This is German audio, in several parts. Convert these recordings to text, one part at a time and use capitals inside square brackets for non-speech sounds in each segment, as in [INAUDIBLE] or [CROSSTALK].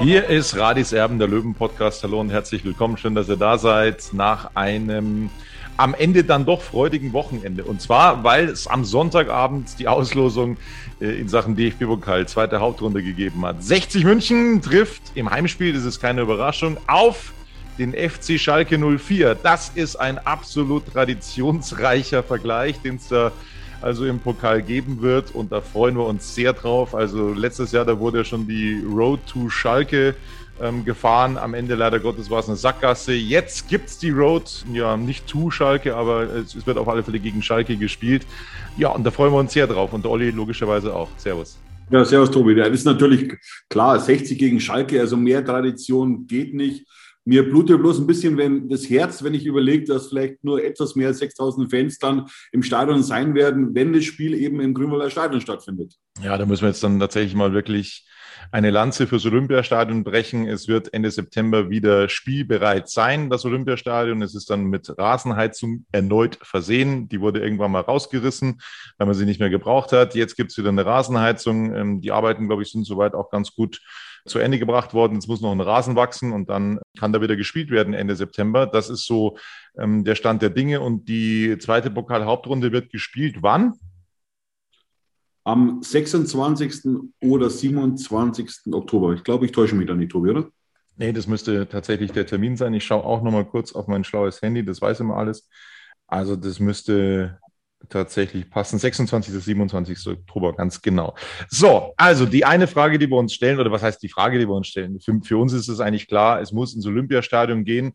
Hier ist Radis Erben, der Löwen-Podcast. Hallo und herzlich willkommen. Schön, dass ihr da seid nach einem am Ende dann doch freudigen Wochenende. Und zwar, weil es am Sonntagabend die Auslosung äh, in Sachen DFB-Pokal, zweite Hauptrunde gegeben hat. 60 München trifft im Heimspiel, das ist keine Überraschung, auf den FC Schalke 04. Das ist ein absolut traditionsreicher Vergleich, den es da also im Pokal geben wird. Und da freuen wir uns sehr drauf. Also letztes Jahr, da wurde ja schon die Road to Schalke ähm, gefahren. Am Ende leider Gottes war es eine Sackgasse. Jetzt gibt es die Road, ja nicht to Schalke, aber es, wird auf alle Fälle gegen Schalke gespielt. Ja, und da freuen wir uns sehr drauf. Und Olli logischerweise auch. Servus. Ja, servus Tobi. Das ist natürlich klar, 60 gegen Schalke, also mehr Tradition geht nicht. Mir blutet bloß ein bisschen wenn das Herz, wenn ich überlege, dass vielleicht nur etwas mehr als 6000 Fans dann im Stadion sein werden, wenn das Spiel eben im Grünwalder Stadion stattfindet. Ja, da müssen wir jetzt dann tatsächlich mal wirklich eine Lanze fürs Olympiastadion brechen. Es wird Ende September wieder spielbereit sein, das Olympiastadion. Es ist dann mit Rasenheizung erneut versehen. Die wurde irgendwann mal rausgerissen, weil man sie nicht mehr gebraucht hat. Jetzt gibt es wieder eine Rasenheizung. Ähm, die Arbeiten, glaube ich, sind soweit auch ganz gut zu Ende gebracht worden. Es muss noch ein Rasen wachsen und dann kann da wieder gespielt werden Ende September. Das ist so ähm, der Stand der Dinge. Und die zweite Pokal-Hauptrunde wird gespielt wann? Am 26. oder 27. Oktober. Ich glaube, ich täusche mich da nicht, Tobi, oder? Nee, das müsste tatsächlich der Termin sein. Ich schaue auch noch mal kurz auf mein schlaues Handy, das weiß immer alles. Also das müsste tatsächlich passen. 26. bis 27. Oktober, ganz genau. So, also die eine Frage, die wir uns stellen, oder was heißt die Frage, die wir uns stellen? Für, für uns ist es eigentlich klar, es muss ins Olympiastadion gehen.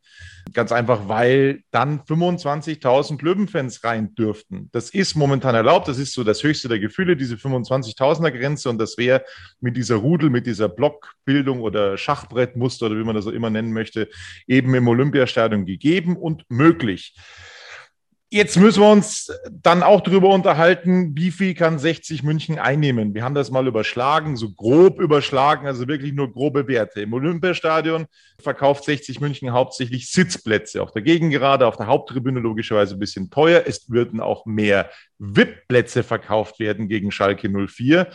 Ganz einfach, weil dann 25.000 Löwenfans rein dürften. Das ist momentan erlaubt. Das ist so das höchste der Gefühle, diese 25.000er Grenze. Und das wäre mit dieser Rudel, mit dieser Blockbildung oder Schachbrettmuster oder wie man das auch immer nennen möchte, eben im Olympiastadion gegeben und möglich. Jetzt müssen wir uns dann auch darüber unterhalten, wie viel kann 60 München einnehmen. Wir haben das mal überschlagen, so grob überschlagen, also wirklich nur grobe Werte. Im Olympiastadion verkauft 60 München hauptsächlich Sitzplätze. Auf der Gegengerade, auf der Haupttribüne logischerweise ein bisschen teuer. Es würden auch mehr VIP-Plätze verkauft werden gegen Schalke 04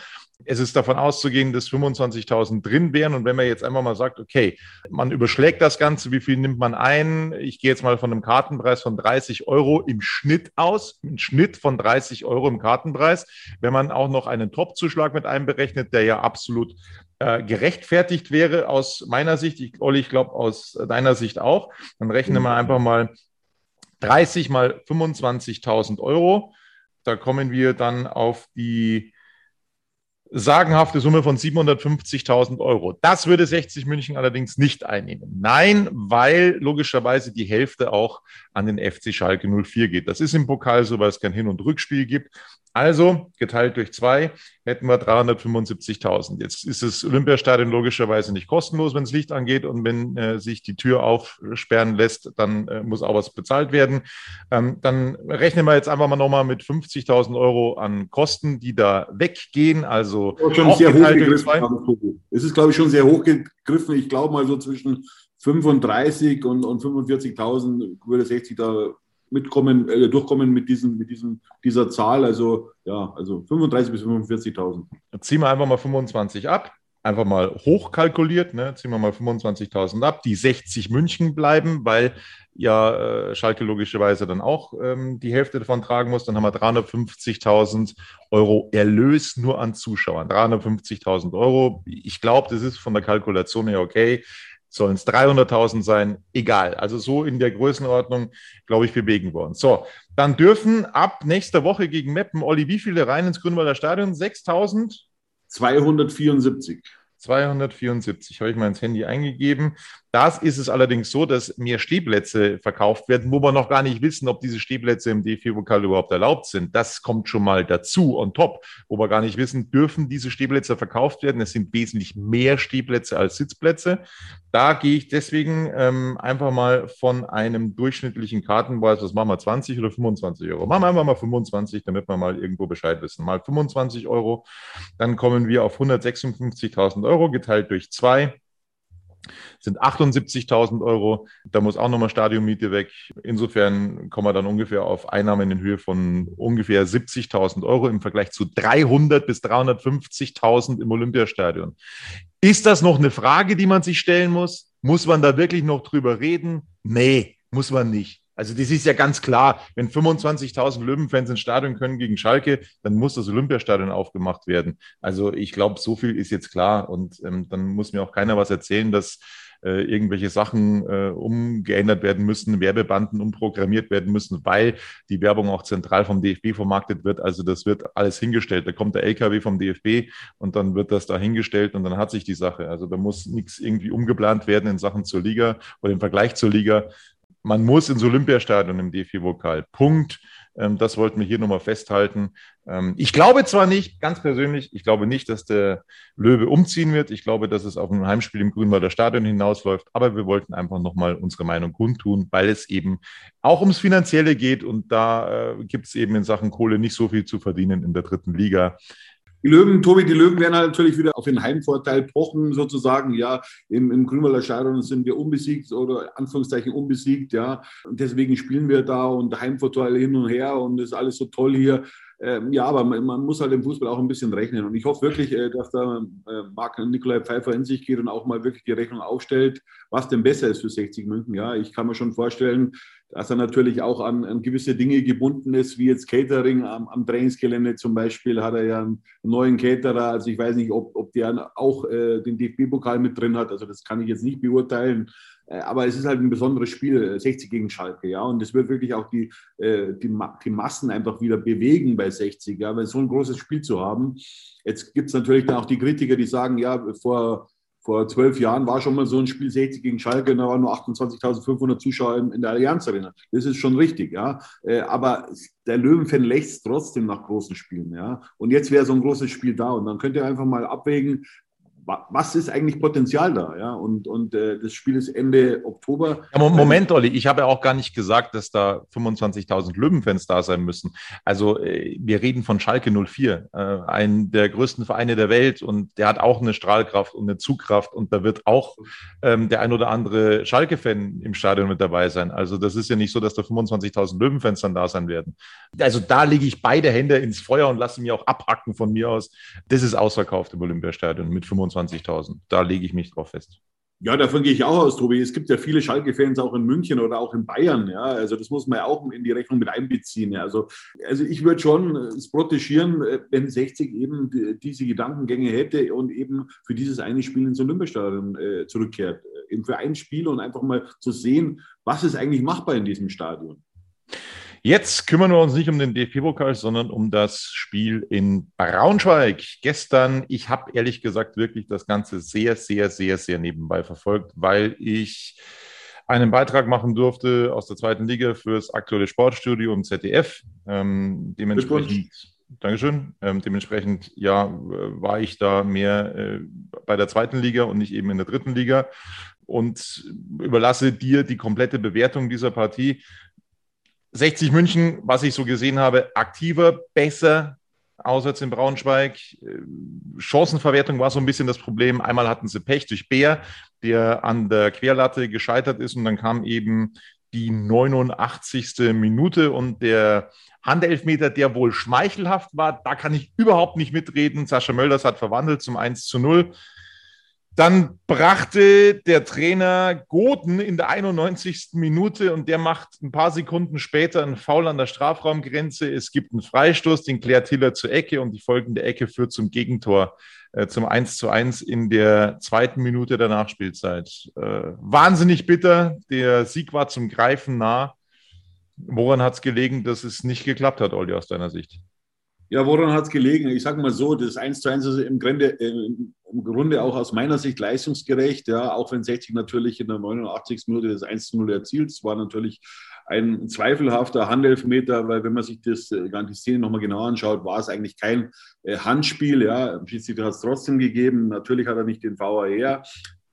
es ist davon auszugehen, dass 25.000 drin wären. Und wenn man jetzt einfach mal sagt, okay, man überschlägt das Ganze, wie viel nimmt man ein? Ich gehe jetzt mal von einem Kartenpreis von 30 Euro im Schnitt aus, ein Schnitt von 30 Euro im Kartenpreis. Wenn man auch noch einen Top-Zuschlag mit einberechnet, der ja absolut äh, gerechtfertigt wäre aus meiner Sicht, ich, Olli, ich glaube aus deiner Sicht auch, dann rechne man einfach mal 30 mal 25.000 Euro. Da kommen wir dann auf die sagenhafte Summe von 750.000 Euro. Das würde 60 München allerdings nicht einnehmen. Nein, weil logischerweise die Hälfte auch an den FC Schalke 04 geht. Das ist im Pokal so, weil es kein Hin- und Rückspiel gibt. Also geteilt durch zwei hätten wir 375.000. Jetzt ist das Olympiastadion logischerweise nicht kostenlos, wenn das Licht angeht und wenn äh, sich die Tür aufsperren lässt, dann äh, muss auch was bezahlt werden. Ähm, dann rechnen wir jetzt einfach mal nochmal mit 50.000 Euro an Kosten, die da weggehen. Also schon sehr hoch gegriffen. Es ist, glaube ich, schon sehr hoch gegriffen. Ich glaube mal so zwischen 35 und, und 45.000 würde 60 da mitkommen, äh, durchkommen mit, diesen, mit diesen, dieser Zahl. Also ja, also 35 bis 45.000. Ziehen wir einfach mal 25 ab einfach mal hochkalkuliert, ne, ziehen wir mal 25.000 ab, die 60 München bleiben, weil ja äh, Schalke logischerweise dann auch ähm, die Hälfte davon tragen muss, dann haben wir 350.000 Euro Erlös nur an Zuschauern. 350.000 Euro. Ich glaube, das ist von der Kalkulation her okay. Sollen es 300.000 sein? Egal. Also so in der Größenordnung, glaube ich, bewegen wir uns. So, dann dürfen ab nächster Woche gegen Meppen, Olli, wie viele rein ins Grünwalder Stadion? 6.000? 274. 274 habe ich mal ins Handy eingegeben. Das ist es allerdings so, dass mehr Stehplätze verkauft werden, wo wir noch gar nicht wissen, ob diese Stehplätze im DFB-Pokal überhaupt erlaubt sind. Das kommt schon mal dazu on top, wo wir gar nicht wissen, dürfen diese Stehplätze verkauft werden. Es sind wesentlich mehr Stehplätze als Sitzplätze. Da gehe ich deswegen ähm, einfach mal von einem durchschnittlichen Kartenpreis, was machen wir, 20 oder 25 Euro? Machen wir einfach mal 25, damit wir mal irgendwo Bescheid wissen. Mal 25 Euro, dann kommen wir auf 156.000 Euro geteilt durch zwei sind 78.000 Euro. Da muss auch nochmal Stadionmiete weg. Insofern kommen wir dann ungefähr auf Einnahmen in Höhe von ungefähr 70.000 Euro im Vergleich zu 300 bis 350.000 im Olympiastadion. Ist das noch eine Frage, die man sich stellen muss? Muss man da wirklich noch drüber reden? Nee, muss man nicht. Also das ist ja ganz klar, wenn 25.000 Löwenfans ins Stadion können gegen Schalke, dann muss das Olympiastadion aufgemacht werden. Also ich glaube, so viel ist jetzt klar und ähm, dann muss mir auch keiner was erzählen, dass äh, irgendwelche Sachen äh, umgeändert werden müssen, Werbebanden umprogrammiert werden müssen, weil die Werbung auch zentral vom DFB vermarktet wird. Also das wird alles hingestellt. Da kommt der LKW vom DFB und dann wird das da hingestellt und dann hat sich die Sache. Also da muss nichts irgendwie umgeplant werden in Sachen zur Liga oder im Vergleich zur Liga man muss ins Olympiastadion im DFB-Vokal. Punkt. Ähm, das wollten wir hier nochmal festhalten. Ähm, ich glaube zwar nicht, ganz persönlich, ich glaube nicht, dass der Löwe umziehen wird. Ich glaube, dass es auf ein Heimspiel im Grünwalder Stadion hinausläuft. Aber wir wollten einfach nochmal unsere Meinung kundtun, weil es eben auch ums Finanzielle geht. Und da äh, gibt es eben in Sachen Kohle nicht so viel zu verdienen in der dritten Liga. Die Löwen, Tobi, die Löwen werden halt natürlich wieder auf den Heimvorteil pochen, sozusagen. Ja, im, im Grünwalder Stadion sind wir unbesiegt oder Anführungszeichen unbesiegt, ja. Und deswegen spielen wir da und Heimvorteil hin und her und ist alles so toll hier. Ähm, ja, aber man, man, muss halt im Fußball auch ein bisschen rechnen. Und ich hoffe wirklich, äh, dass da äh, Marc Nikolai Pfeiffer in sich geht und auch mal wirklich die Rechnung aufstellt, was denn besser ist für 60 München. Ja, ich kann mir schon vorstellen, dass er natürlich auch an, an, gewisse Dinge gebunden ist, wie jetzt Catering am, am, Trainingsgelände zum Beispiel, hat er ja einen neuen Caterer. Also ich weiß nicht, ob, ob der auch äh, den DFB-Pokal mit drin hat. Also das kann ich jetzt nicht beurteilen. Äh, aber es ist halt ein besonderes Spiel, 60 äh, gegen Schalke, ja. Und es wird wirklich auch die, äh, die, die Massen einfach wieder bewegen bei 60, ja, weil so ein großes Spiel zu haben. Jetzt gibt es natürlich dann auch die Kritiker, die sagen, ja, vor vor zwölf Jahren war schon mal so ein Spiel 60 gegen Schalke, da waren nur 28.500 Zuschauer in der Allianz Arena. Das ist schon richtig, ja. Äh, aber der Löwenfan lächzt trotzdem nach großen Spielen, ja. Und jetzt wäre so ein großes Spiel da und dann könnt ihr einfach mal abwägen, was ist eigentlich Potenzial da? Ja? Und, und äh, das Spiel ist Ende Oktober. Ja, Moment, Olli, ich habe ja auch gar nicht gesagt, dass da 25.000 Löwenfans da sein müssen. Also äh, wir reden von Schalke 04, äh, einen der größten Vereine der Welt und der hat auch eine Strahlkraft und eine Zugkraft und da wird auch ähm, der ein oder andere Schalke-Fan im Stadion mit dabei sein. Also das ist ja nicht so, dass da 25.000 Löwenfans dann da sein werden. Also da lege ich beide Hände ins Feuer und lasse mich auch abhacken von mir aus. Das ist ausverkauft im Olympiastadion mit 25 25.000. Da lege ich mich drauf fest. Ja, davon gehe ich auch aus, Tobi. Es gibt ja viele Schalke-Fans auch in München oder auch in Bayern. Ja, also das muss man ja auch in die Rechnung mit einbeziehen. Ja. Also, also ich würde schon es protegieren, wenn 60 eben diese Gedankengänge hätte und eben für dieses eine Spiel ins Olympiastadion äh, zurückkehrt. Eben für ein Spiel und einfach mal zu sehen, was ist eigentlich machbar in diesem Stadion. Jetzt kümmern wir uns nicht um den DFB-Pokal, sondern um das Spiel in Braunschweig. Gestern, ich habe ehrlich gesagt wirklich das Ganze sehr, sehr, sehr, sehr nebenbei verfolgt, weil ich einen Beitrag machen durfte aus der zweiten Liga fürs aktuelle Sportstudio im ZDF. Ähm, dementsprechend, Dankeschön. Ähm, dementsprechend, ja, war ich da mehr äh, bei der zweiten Liga und nicht eben in der dritten Liga und überlasse dir die komplette Bewertung dieser Partie. 60 München, was ich so gesehen habe, aktiver, besser, auswärts in Braunschweig. Äh, Chancenverwertung war so ein bisschen das Problem. Einmal hatten sie Pech durch Bär, der an der Querlatte gescheitert ist und dann kam eben die 89. Minute und der Handelfmeter, der wohl schmeichelhaft war, da kann ich überhaupt nicht mitreden. Sascha Mölders hat verwandelt zum 1 zu 0. Dann brachte der Trainer Goten in der 91. Minute und der macht ein paar Sekunden später einen Foul an der Strafraumgrenze. Es gibt einen Freistoß, den klärt Hiller zur Ecke und die folgende Ecke führt zum Gegentor, äh, zum 1 zu 1 in der zweiten Minute der Nachspielzeit. Äh, wahnsinnig bitter. Der Sieg war zum Greifen nah. Woran hat es gelegen, dass es nicht geklappt hat, Olli, aus deiner Sicht? Ja, woran hat es gelegen? Ich sage mal so, das 1 zu 1 ist im Grunde, im Grunde auch aus meiner Sicht leistungsgerecht, ja, auch wenn 60 natürlich in der 89. Minute das 1 zu 0 erzielt. Es war natürlich ein zweifelhafter Handelfmeter, weil wenn man sich das, äh, die Szene nochmal genau anschaut, war es eigentlich kein äh, Handspiel. Ja, Schiedsrichter hat es trotzdem gegeben. Natürlich hat er nicht den VAR,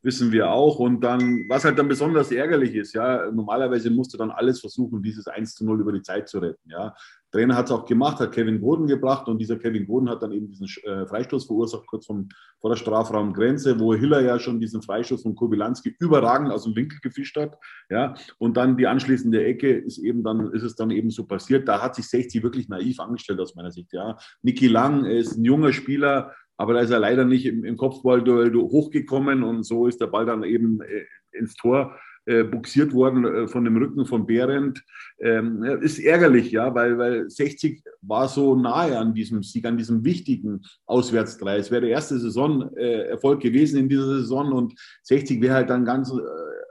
wissen wir auch. Und dann, was halt dann besonders ärgerlich ist, ja, normalerweise musst du dann alles versuchen, dieses 1 zu 0 über die Zeit zu retten. Ja. Trainer hat es auch gemacht, hat Kevin Goden gebracht und dieser Kevin Goden hat dann eben diesen äh, Freistoß verursacht, kurz vom, vor der Strafraumgrenze, wo Hiller ja schon diesen Freistoß von Kobilanski überragend aus dem Winkel gefischt hat. Ja. Und dann die anschließende Ecke ist eben dann, ist es dann eben so passiert. Da hat sich 60 wirklich naiv angestellt aus meiner Sicht. Ja. Niki Lang ist ein junger Spieler, aber da ist er leider nicht im, im Kopfballduell hochgekommen und so ist der Ball dann eben äh, ins Tor äh, buxiert worden äh, von dem Rücken von Behrendt. Ähm, ist ärgerlich, ja, weil, weil 60 war so nahe an diesem Sieg, an diesem wichtigen Auswärtsdrei. Es wäre der erste Saisonerfolg äh, gewesen in dieser Saison und 60 wäre halt dann ganz äh,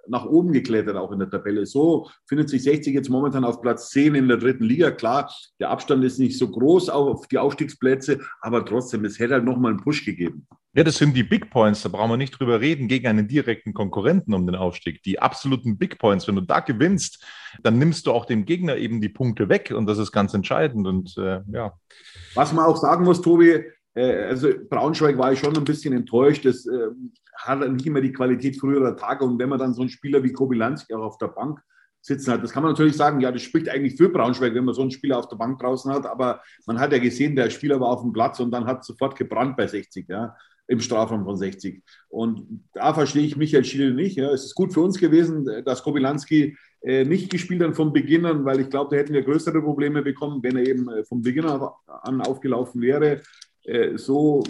nach oben geklettert, auch in der Tabelle. So findet sich 60 jetzt momentan auf Platz 10 in der dritten Liga. Klar, der Abstand ist nicht so groß auf die Aufstiegsplätze, aber trotzdem, es hätte halt nochmal einen Push gegeben. Ja, das sind die Big Points, da brauchen wir nicht drüber reden, gegen einen direkten Konkurrenten um den Aufstieg. Die absoluten Big Points, wenn du da gewinnst, dann nimmst du auch dem Gegner eben die Punkte weg und das ist ganz entscheidend. Und äh, ja. Was man auch sagen muss, Tobi, also Braunschweig war ich schon ein bisschen enttäuscht. Das äh, hat nicht immer die Qualität früherer Tage. Und wenn man dann so einen Spieler wie Kobilanski auch auf der Bank sitzen hat. Das kann man natürlich sagen, ja, das spricht eigentlich für Braunschweig, wenn man so einen Spieler auf der Bank draußen hat, aber man hat ja gesehen, der Spieler war auf dem Platz und dann hat sofort gebrannt bei 60. Ja im Strafraum von 60. Und da verstehe ich Michael Schiele nicht. Ja. Es ist gut für uns gewesen, dass Kobilanski äh, nicht gespielt hat von Beginn an, weil ich glaube, da hätten wir größere Probleme bekommen, wenn er eben äh, vom Beginn an aufgelaufen wäre. Äh, so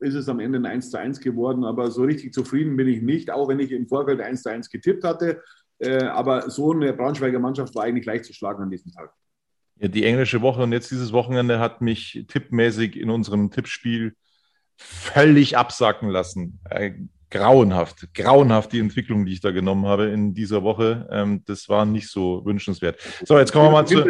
ist es am Ende ein 1 zu 1 geworden, aber so richtig zufrieden bin ich nicht, auch wenn ich im Vorfeld 1 zu 1 getippt hatte. Äh, aber so eine Braunschweiger Mannschaft war eigentlich leicht zu schlagen an diesem Tag. Ja, die englische Woche und jetzt dieses Wochenende hat mich tippmäßig in unserem Tippspiel völlig absacken lassen. Äh, grauenhaft, grauenhaft die Entwicklung, die ich da genommen habe in dieser Woche. Ähm, das war nicht so wünschenswert. So, jetzt kommen wir mal zu.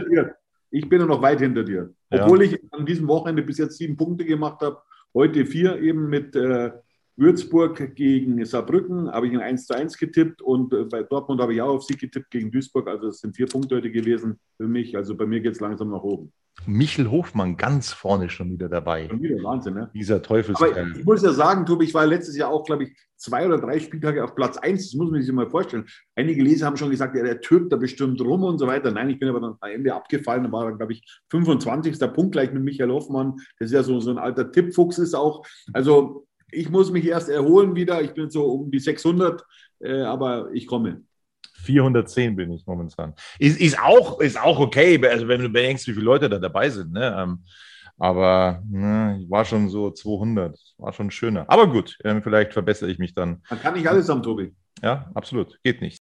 Ich bin noch weit hinter dir. Obwohl ja. ich an diesem Wochenende bis jetzt sieben Punkte gemacht habe, heute vier eben mit äh, Würzburg gegen Saarbrücken habe ich ein 1 zu 1 getippt und äh, bei Dortmund habe ich auch auf Sieg getippt gegen Duisburg. Also es sind vier Punkte heute gewesen für mich. Also bei mir geht es langsam nach oben. Michel Hofmann ganz vorne schon wieder dabei. Schon wieder Wahnsinn, ne? Dieser Teufelskerl. Ich muss ja sagen, Tobi, ich war letztes Jahr auch, glaube ich, zwei oder drei Spieltage auf Platz 1. Das muss man sich mal vorstellen. Einige Leser haben schon gesagt, ja, der türkt da bestimmt rum und so weiter. Nein, ich bin aber dann am Ende abgefallen. Da war dann, glaube ich, 25. Punkt gleich mit Michael Hoffmann. Das ist ja so, so ein alter Tippfuchs ist auch. Also ich muss mich erst erholen wieder. Ich bin so um die 600, äh, aber ich komme. 410 bin ich momentan. Ist, ist, auch, ist auch okay, also wenn du bedenkst, wie viele Leute da dabei sind. Ne? Ähm, aber ne, war schon so 200, war schon schöner. Aber gut, ähm, vielleicht verbessere ich mich dann. Man kann nicht alles haben, Tobi. Ja, absolut. Geht nicht.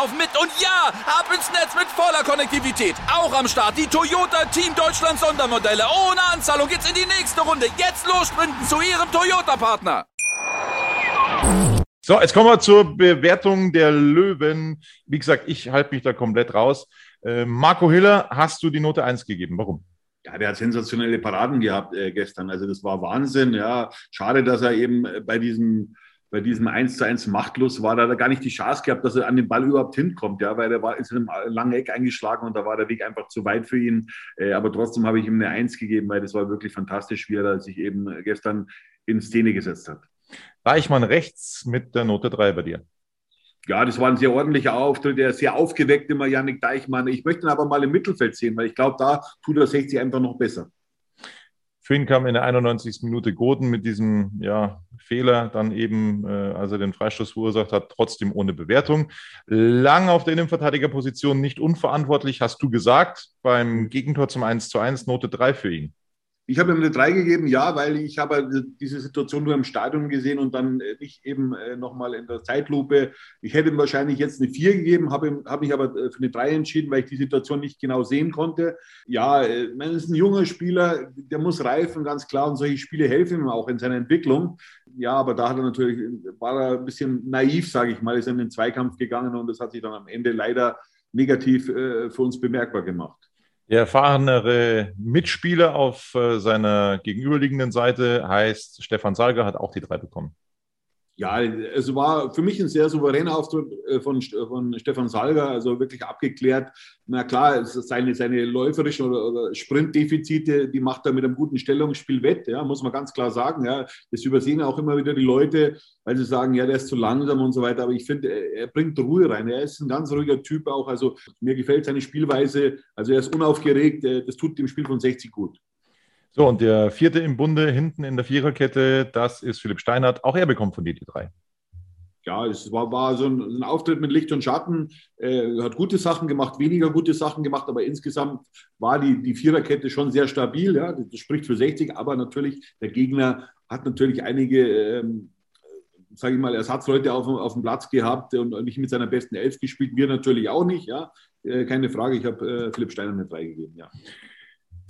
laufen mit. Und ja, ab ins Netz mit voller Konnektivität. Auch am Start die Toyota Team Deutschland Sondermodelle. Ohne Anzahlung geht's in die nächste Runde. Jetzt los sprinten zu Ihrem Toyota-Partner. So, jetzt kommen wir zur Bewertung der Löwen. Wie gesagt, ich halte mich da komplett raus. Äh, Marco Hiller, hast du die Note 1 gegeben? Warum? Ja, der hat sensationelle Paraden gehabt äh, gestern. Also das war Wahnsinn. Ja, schade, dass er eben bei diesem bei diesem 1 zu 1 machtlos war, da hat er gar nicht die Chance gehabt, dass er an den Ball überhaupt hinkommt, ja, weil er war in einem langen Eck eingeschlagen und da war der Weg einfach zu weit für ihn. Äh, aber trotzdem habe ich ihm eine Eins gegeben, weil das war wirklich fantastisch, wie er sich eben gestern in Szene gesetzt hat. Deichmann rechts mit der Note 3 bei dir. Ja, das war ein sehr ordentlicher Auftritt, der sehr aufgeweckt immer, Janik Deichmann. Ich möchte ihn aber mal im Mittelfeld sehen, weil ich glaube, da tut er 60 einfach noch besser. Für ihn kam in der 91. Minute Goden mit diesem ja, Fehler, dann eben, äh, als er den Freistoß verursacht hat, trotzdem ohne Bewertung. Lang auf der Innenverteidigerposition nicht unverantwortlich, hast du gesagt. Beim Gegentor zum 1 zu 1 Note 3 für ihn. Ich habe ihm eine 3 gegeben, ja, weil ich habe diese Situation nur im Stadion gesehen und dann äh, nicht eben äh, nochmal in der Zeitlupe. Ich hätte ihm wahrscheinlich jetzt eine 4 gegeben, habe, habe mich aber äh, für eine 3 entschieden, weil ich die Situation nicht genau sehen konnte. Ja, man ist ein junger Spieler, der muss reifen, ganz klar, und solche Spiele helfen ihm auch in seiner Entwicklung. Ja, aber da hat er natürlich, war er ein bisschen naiv, sage ich mal, ist in den Zweikampf gegangen und das hat sich dann am Ende leider negativ für uns bemerkbar gemacht. Der erfahrenere Mitspieler auf äh, seiner gegenüberliegenden Seite heißt Stefan Salger, hat auch die drei bekommen. Ja, es war für mich ein sehr souveräner Auftritt äh, von, von Stefan Salger, also wirklich abgeklärt. Na klar, seine, seine läuferischen oder, oder Sprintdefizite, die macht er mit einem guten Stellungsspiel wett, ja, muss man ganz klar sagen. Ja. Das übersehen auch immer wieder die Leute, weil sie sagen, ja, der ist zu langsam und so weiter. Aber ich finde, er bringt Ruhe rein. Er ist ein ganz ruhiger Typ auch. Also mir gefällt seine Spielweise. Also er ist unaufgeregt. Äh, das tut dem Spiel von 60 gut. So, und der vierte im Bunde hinten in der Viererkette, das ist Philipp Steinert. Auch er bekommt von dir die drei. Ja, es war, war so ein, ein, Auftritt mit Licht und Schatten. Äh, hat gute Sachen gemacht, weniger gute Sachen gemacht, aber insgesamt war die, die Viererkette schon sehr stabil. Ja? Das, spricht für 60, aber natürlich, der Gegner hat natürlich einige, ähm, sage ich mal, Ersatzleute auf, auf dem Platz gehabt und nicht mit seiner besten Elf gespielt. Wir natürlich auch nicht, ja. Äh, keine Frage, ich habe äh, Philipp Steiner eine 3 gegeben, ja.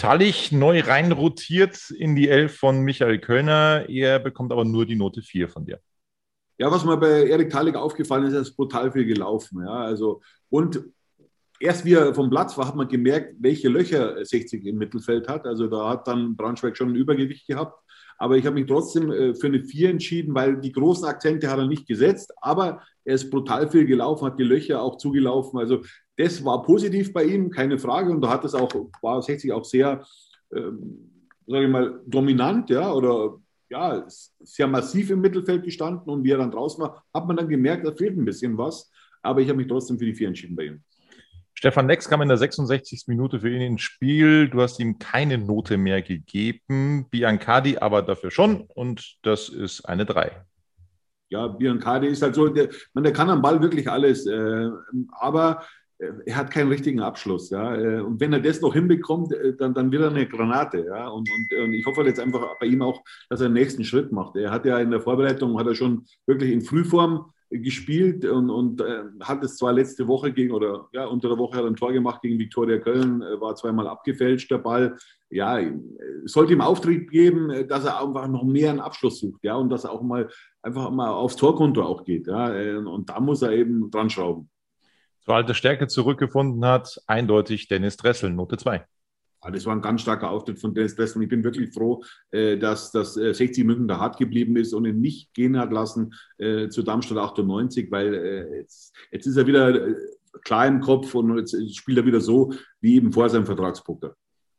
Tallich neu reinrotiert in die Elf von Michael Kölner. Er bekommt aber nur die Note 4 von dir. Ja, was mir bei Erik Tallig aufgefallen ist, er ist brutal viel gelaufen. Ja, also, und erst wie er vom Platz war, hat man gemerkt, welche Löcher 60 im Mittelfeld hat. Also da hat dann Braunschweig schon ein Übergewicht gehabt. Aber ich habe mich trotzdem äh, für eine 4 entschieden, weil die großen Akzente hat er nicht gesetzt. Aber er ist brutal viel gelaufen, hat die Löcher auch zugelaufen. Also das war positiv bei ihm, keine Frage. Und da hat es auch, war 60 auch sehr, ähm, sage ich mal, dominant, ja, oder ja, sehr massiv im Mittelfeld gestanden. Und wie er dann draußen war, hat man dann gemerkt, da fehlt ein bisschen was. Aber ich habe mich trotzdem für die vier entschieden bei ihm. Stefan Lex kam in der 66. Minute für ihn ins Spiel. Du hast ihm keine Note mehr gegeben. Biancadi aber dafür schon. Und das ist eine 3. Ja, Biancadi ist halt so, der, man, der kann am Ball wirklich alles. Äh, aber er hat keinen richtigen Abschluss. Ja? Äh, und wenn er das noch hinbekommt, äh, dann, dann wird er eine Granate. Ja? Und, und, und ich hoffe jetzt einfach bei ihm auch, dass er den nächsten Schritt macht. Er hat ja in der Vorbereitung, hat er schon wirklich in Frühform gespielt und, und äh, hat es zwar letzte Woche gegen, oder ja, unter der Woche hat er ein Tor gemacht gegen Viktoria Köln, äh, war zweimal abgefälscht der Ball. Ja, sollte ihm Auftrieb geben, dass er einfach noch mehr einen Abschluss sucht, ja, und dass er auch mal einfach mal aufs Torkonto auch geht, ja, und da muss er eben dran schrauben zur alter Stärke zurückgefunden hat, eindeutig Dennis Dressel, Note 2. Das war ein ganz starker Auftritt von Dennis Dressel und ich bin wirklich froh, äh, dass das 60 äh, München da hart geblieben ist und ihn nicht gehen hat lassen äh, zu Darmstadt 98, weil jetzt, jetzt ist er wieder klar im Kopf und jetzt spielt er wieder so wie eben vor seinem Vertragspunkt.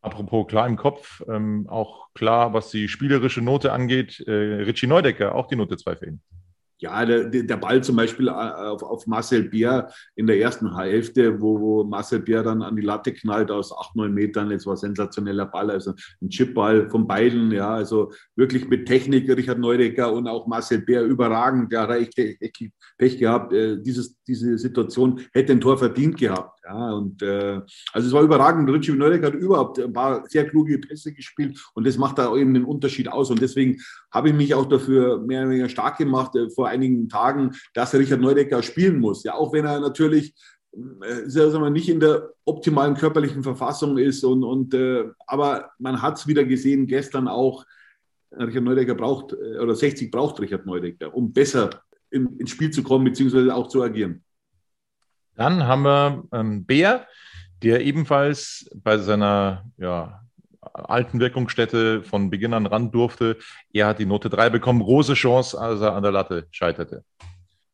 Apropos klar im Kopf, ähm, auch klar, was die spielerische Note angeht, äh, Richie Neudecker, auch die Note 2 für ihn. Ja, der, der Ball zum Beispiel äh, auf, auf Marcel Bier in der ersten Hälfte, wo, wo Marcel Bier dann an die Latte knallt aus acht, neun Metern. Das war sensationeller Ball, also ein Chipball von beiden. Ja, also wirklich mit Technik, Richard Neudecker und auch Marcel Bier überragend. Der hat echt, echt Pech gehabt. Äh, dieses, diese Situation hätte ein Tor verdient gehabt. Ja, und äh, also es war überragend. Richie Neudecker hat überhaupt ein paar sehr kluge Pässe gespielt und das macht da eben den Unterschied aus. Und deswegen habe ich mich auch dafür mehr oder weniger stark gemacht äh, vor einigen Tagen, dass Richard Neudecker spielen muss. Ja, auch wenn er natürlich äh, sagen wir, nicht in der optimalen körperlichen Verfassung ist. Und, und, äh, aber man hat es wieder gesehen gestern auch, Richard Neudecker braucht, äh, oder 60 braucht Richard Neudecker, um besser in, ins Spiel zu kommen, beziehungsweise auch zu agieren. Dann haben wir ähm, Bär, der ebenfalls bei seiner ja, alten Wirkungsstätte von Beginn an ran durfte. Er hat die Note 3 bekommen, große Chance, als er an der Latte scheiterte.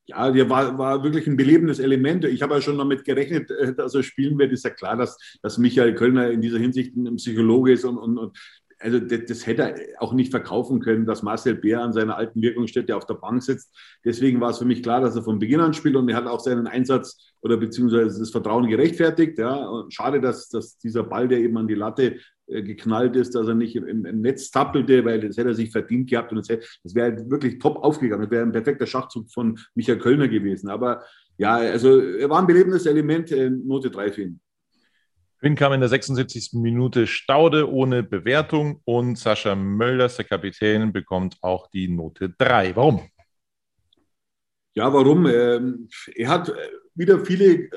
Ja, der war, war wirklich ein belebendes Element. Ich habe ja schon damit gerechnet, äh, dass er spielen wird. Ist ja klar, dass, dass Michael Kölner in dieser Hinsicht ein Psychologe ist und, und, und also das, das, hätte er auch nicht verkaufen können, dass Marcel Bär an seiner alten Wirkungsstätte auf der Bank sitzt. Deswegen war es für mich klar, dass er von Beginn an spielt und er hat auch seinen Einsatz oder beziehungsweise das Vertrauen gerechtfertigt. Ja. Schade, dass, dass dieser Ball, der eben an die Latte geknallt ist, dass er nicht im, im, Netz tappelte, weil das hätte er sich verdient gehabt und das, hätte, das wäre wirklich top aufgegangen. Das wäre ein perfekter Schachzug von Michael Kölner gewesen. Aber ja, also er war ein belebendes Element, äh, Note 3 für ihn. Quinn kam in der 76. Minute Staude ohne Bewertung und Sascha Mölders, der Kapitän, bekommt auch die Note 3. Warum? Ja, warum? Ähm, er hat wieder viele,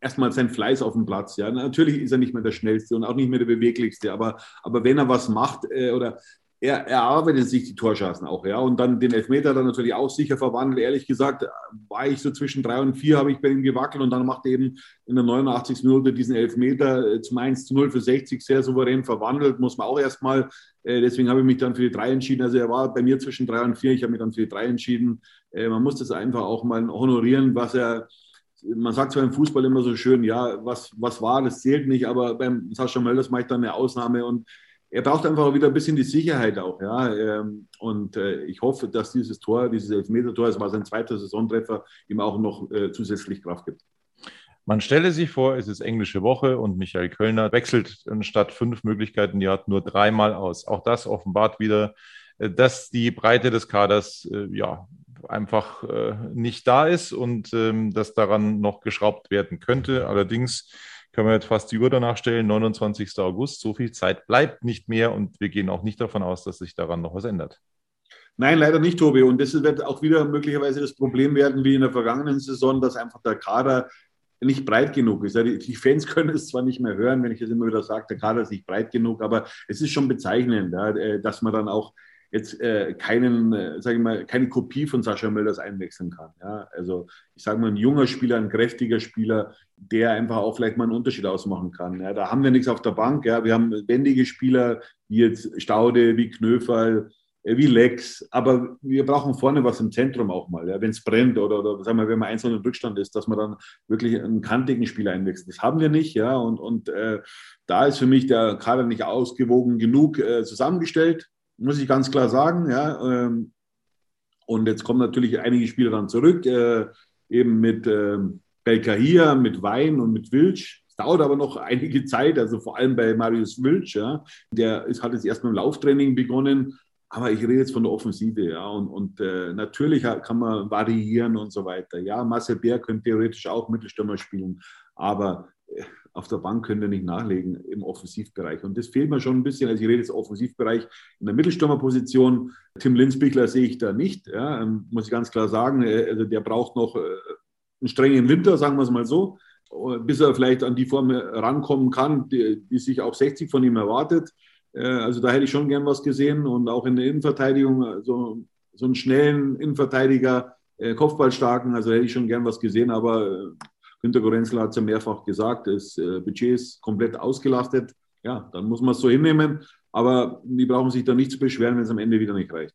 erstmal sein Fleiß auf dem Platz. Ja, natürlich ist er nicht mehr der schnellste und auch nicht mehr der beweglichste, aber, aber wenn er was macht äh, oder er erarbeitet sich die Torschancen auch, ja. Und dann den Elfmeter dann natürlich auch sicher verwandelt. Ehrlich gesagt, war ich so zwischen drei und vier, habe ich bei ihm gewackelt und dann macht er eben in der 89. Minute diesen Elfmeter äh, zum 1 zu 0 für 60 sehr souverän verwandelt. Muss man auch erstmal, äh, deswegen habe ich mich dann für die drei entschieden. Also er war bei mir zwischen drei und vier, ich habe mich dann für die drei entschieden. Äh, man muss das einfach auch mal honorieren, was er, man sagt zwar im Fußball immer so schön, ja, was, was war, das zählt nicht, aber beim Sascha Mölders mache ich dann eine Ausnahme und er braucht einfach wieder ein bisschen die Sicherheit auch. Ja? Ähm, und äh, ich hoffe, dass dieses Tor, dieses Elfmeter-Tor, es war sein zweiter Saisontreffer, ihm auch noch äh, zusätzlich Kraft gibt. Man stelle sich vor, es ist englische Woche und Michael Kölner wechselt statt fünf Möglichkeiten, die hat nur dreimal aus. Auch das offenbart wieder, äh, dass die Breite des Kaders ja einfach nicht da ist und ähm, dass daran noch geschraubt werden könnte. Allerdings können wir jetzt fast die Uhr danach stellen, 29. August. So viel Zeit bleibt nicht mehr und wir gehen auch nicht davon aus, dass sich daran noch was ändert. Nein, leider nicht, Tobi. Und das wird auch wieder möglicherweise das Problem werden wie in der vergangenen Saison, dass einfach der Kader nicht breit genug ist. Die Fans [LAUGHS] können es zwar nicht mehr hören, wenn ich es immer wieder sage, der Kader ist nicht breit genug, aber es ist schon bezeichnend, äh, dass man dann auch jetzt äh, keinen, äh, sage ich mal, keine Kopie von Sascha Mölders einwechseln kann. Ja? Also ich sage mal, ein junger Spieler, ein kräftiger Spieler, der einfach auch vielleicht mal einen Unterschied ausmachen kann. Ja? Da haben wir nichts auf der Bank. Ja? Wir haben wendige Spieler, wie jetzt Staude, wie Knöferl, äh, wie Lex, aber wir brauchen vorne was im Zentrum auch mal, ja? wenn es brennt oder, oder sagen wir, wenn man einzeln im Rückstand ist, dass man dann wirklich einen kantigen Spieler einwechselt. Das haben wir nicht, ja, und, und äh, da ist für mich der Kader nicht ausgewogen genug äh, zusammengestellt muss ich ganz klar sagen. Ja, ähm, und jetzt kommen natürlich einige Spieler dann zurück, äh, eben mit äh, Belkahia, mit Wein und mit Wilsch. Es dauert aber noch [LAUGHS] einige Zeit, also vor allem bei Marius Wilsch. Ja, der ist, hat jetzt erst mit dem Lauftraining begonnen. Aber ich rede jetzt von der Offensive, ja. Und, und äh, natürlich kann man variieren und so weiter. Ja, Marcel Bär könnte theoretisch auch Mittelstürmer spielen. Aber auf der Bank können wir nicht nachlegen im Offensivbereich. Und das fehlt mir schon ein bisschen. Also ich rede jetzt Offensivbereich in der Mittelstürmerposition. Tim Linsbichler sehe ich da nicht, ja, ähm, muss ich ganz klar sagen. Äh, also der braucht noch äh, einen strengen Winter, sagen wir es mal so, bis er vielleicht an die Form rankommen kann, die, die sich auch 60 von ihm erwartet. Äh, also da hätte ich schon gern was gesehen und auch in der Innenverteidigung, also so einen schnellen Innenverteidiger, Kopfballstarken, also hätte ich schon gern was gesehen, aber Günter hat es ja mehrfach gesagt, das äh, Budget ist komplett ausgelastet. Ja, dann muss man es so hinnehmen. Aber die brauchen sich da nicht zu beschweren, wenn es am Ende wieder nicht reicht.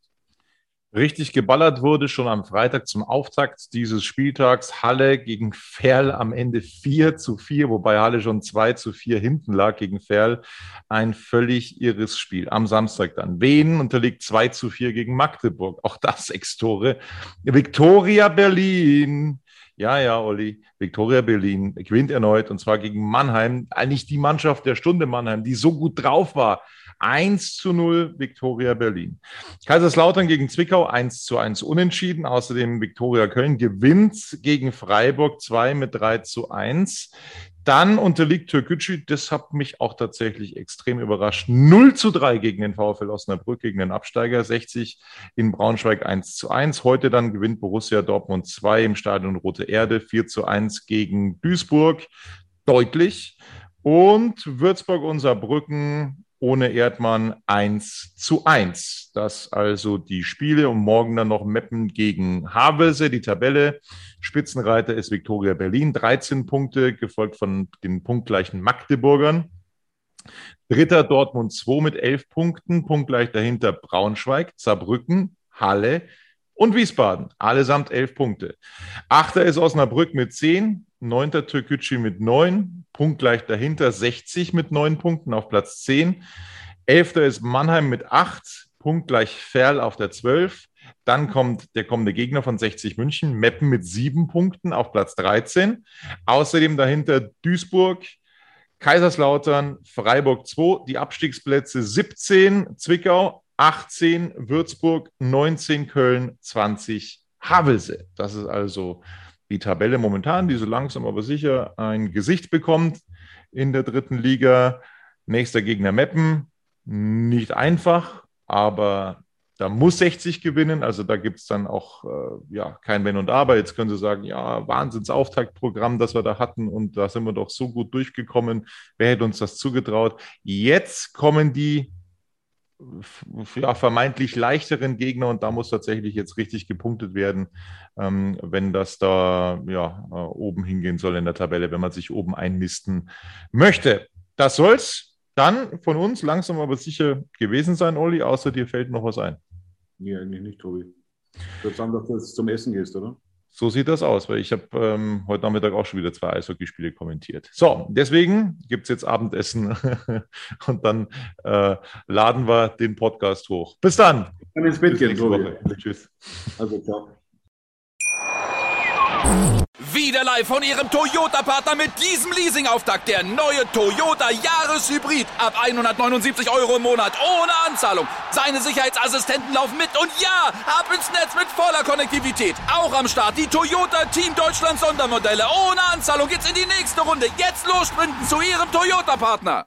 Richtig geballert wurde schon am Freitag zum Auftakt dieses Spieltags Halle gegen Ferl am Ende 4 zu 4, wobei Halle schon 2 zu 4 hinten lag gegen Ferl. Ein völlig irres Spiel. Am Samstag dann. Wien unterliegt 2 zu 4 gegen Magdeburg. Auch das sechs Tore. Viktoria Berlin ja, ja, Olli. Viktoria Berlin gewinnt erneut und zwar gegen Mannheim. Eigentlich die Mannschaft der Stunde Mannheim, die so gut drauf war. 1 zu 0 Viktoria Berlin. Kaiserslautern gegen Zwickau 1 zu 1 unentschieden. Außerdem Viktoria Köln gewinnt gegen Freiburg 2 mit 3 zu 1. Dann unterliegt Türkgücü, das hat mich auch tatsächlich extrem überrascht. 0 zu 3 gegen den VfL Osnabrück, gegen den Absteiger, 60 in Braunschweig 1 zu 1. Heute dann gewinnt Borussia Dortmund 2 im Stadion Rote Erde, 4 zu 1 gegen Duisburg, deutlich. Und Würzburg und Saarbrücken ohne Erdmann 1 zu 1. Das also die Spiele und morgen dann noch Meppen gegen Havelse, die Tabelle. Spitzenreiter ist Viktoria Berlin, 13 Punkte, gefolgt von den punktgleichen Magdeburgern. Dritter Dortmund 2 mit 11 Punkten, punktgleich dahinter Braunschweig, Saarbrücken, Halle und Wiesbaden, allesamt 11 Punkte. Achter ist Osnabrück mit 10, neunter Türkgücü mit 9, punktgleich dahinter 60 mit 9 Punkten auf Platz 10. Elfter ist Mannheim mit 8, punktgleich Ferl auf der 12. Dann kommt der kommende Gegner von 60 München, Meppen mit 7 Punkten auf Platz 13. Außerdem dahinter Duisburg, Kaiserslautern, Freiburg 2, die Abstiegsplätze 17, Zwickau, 18, Würzburg, 19, Köln, 20, Havelse. Das ist also die Tabelle momentan, die so langsam aber sicher ein Gesicht bekommt in der dritten Liga. Nächster Gegner Meppen. Nicht einfach, aber da muss 60 gewinnen. Also da gibt es dann auch äh, ja, kein Wenn und Aber. Jetzt können Sie sagen, ja, Wahnsinnsauftaktprogramm, das wir da hatten und da sind wir doch so gut durchgekommen. Wer hätte uns das zugetraut? Jetzt kommen die ja, vermeintlich leichteren Gegner und da muss tatsächlich jetzt richtig gepunktet werden, ähm, wenn das da ja, äh, oben hingehen soll in der Tabelle, wenn man sich oben einnisten möchte. Das soll's dann von uns langsam aber sicher gewesen sein, Olli, außer dir fällt noch was ein. Nee, eigentlich nicht, Tobi. Ich würde sagen, dass du jetzt zum Essen gehst, oder? So sieht das aus, weil ich habe ähm, heute Nachmittag auch schon wieder zwei Eishockeyspiele kommentiert. So, deswegen gibt es jetzt Abendessen [LAUGHS] und dann äh, laden wir den Podcast hoch. Bis dann. Ich kann ins Bett Bis gehen. Woche. Tschüss. Also, ciao. Wieder live von Ihrem Toyota-Partner mit diesem Leasing-Auftakt. Der neue Toyota Jahreshybrid. Ab 179 Euro im Monat. Ohne Anzahlung. Seine Sicherheitsassistenten laufen mit. Und ja, ab ins Netz mit voller Konnektivität. Auch am Start die Toyota Team Deutschland Sondermodelle. Ohne Anzahlung geht's in die nächste Runde. Jetzt los zu Ihrem Toyota-Partner.